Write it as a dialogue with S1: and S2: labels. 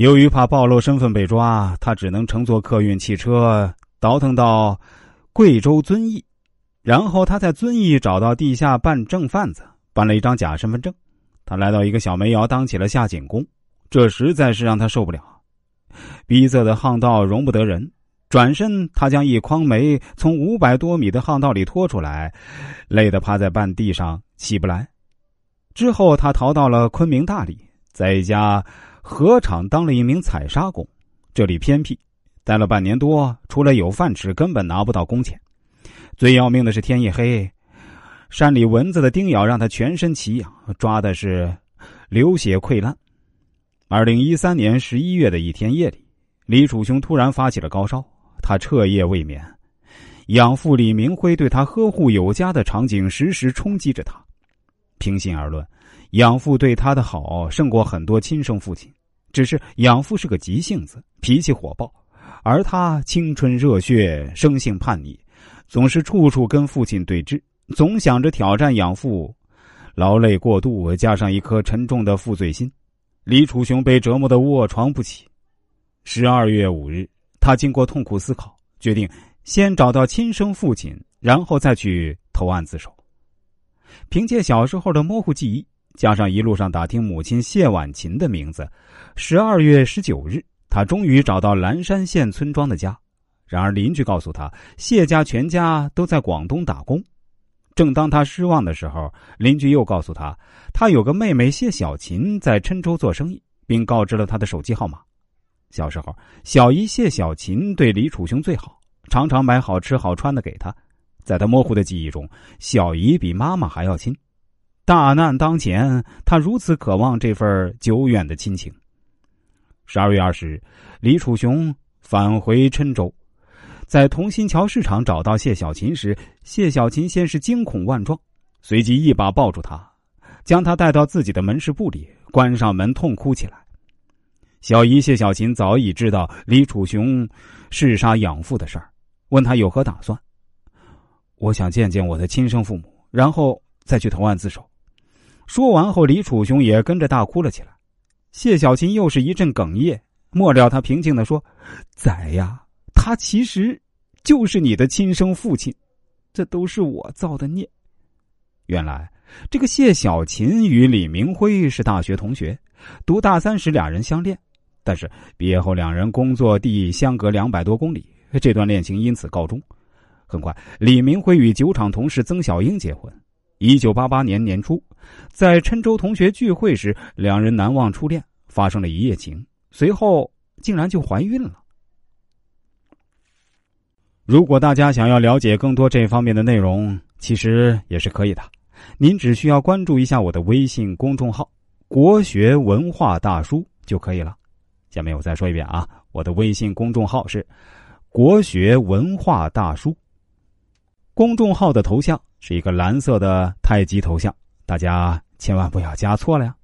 S1: 由于怕暴露身份被抓，他只能乘坐客运汽车倒腾到贵州遵义，然后他在遵义找到地下办证贩子，办了一张假身份证。他来到一个小煤窑当起了下井工，这实在是让他受不了。逼仄的巷道容不得人，转身他将一筐煤从五百多米的巷道里拖出来，累得趴在半地上起不来。之后他逃到了昆明大理，在一家河厂当了一名采砂工，这里偏僻，待了半年多，除了有饭吃，根本拿不到工钱。最要命的是天一黑。山里蚊子的叮咬让他全身奇痒，抓的是流血溃烂。二零一三年十一月的一天夜里，李楚雄突然发起了高烧，他彻夜未眠。养父李明辉对他呵护有加的场景时时冲击着他。平心而论，养父对他的好胜过很多亲生父亲。只是养父是个急性子，脾气火爆，而他青春热血，生性叛逆，总是处处跟父亲对峙。总想着挑战养父，劳累过度，加上一颗沉重的负罪心，李楚雄被折磨的卧床不起。十二月五日，他经过痛苦思考，决定先找到亲生父亲，然后再去投案自首。凭借小时候的模糊记忆，加上一路上打听母亲谢婉琴的名字，十二月十九日，他终于找到蓝山县村庄的家。然而邻居告诉他，谢家全家都在广东打工。正当他失望的时候，邻居又告诉他，他有个妹妹谢小琴在郴州做生意，并告知了他的手机号码。小时候，小姨谢小琴对李楚雄最好，常常买好吃好穿的给他。在他模糊的记忆中，小姨比妈妈还要亲。大难当前，他如此渴望这份久远的亲情。十二月二十日，李楚雄返回郴州。在同心桥市场找到谢小琴时，谢小琴先是惊恐万状，随即一把抱住他，将他带到自己的门市部里，关上门痛哭起来。小姨谢小琴早已知道李楚雄弑杀养父的事儿，问他有何打算。我想见见我的亲生父母，然后再去投案自首。说完后，李楚雄也跟着大哭了起来。谢小琴又是一阵哽咽，末了，他平静的说：“仔呀。”他其实就是你的亲生父亲，这都是我造的孽。原来这个谢小琴与李明辉是大学同学，读大三时俩人相恋，但是毕业后两人工作地相隔两百多公里，这段恋情因此告终。很快，李明辉与酒厂同事曾小英结婚。一九八八年年初，在郴州同学聚会时，两人难忘初恋，发生了一夜情，随后竟然就怀孕了。如果大家想要了解更多这方面的内容，其实也是可以的。您只需要关注一下我的微信公众号“国学文化大叔”就可以了。下面我再说一遍啊，我的微信公众号是“国学文化大叔”。公众号的头像是一个蓝色的太极头像，大家千万不要加错了呀。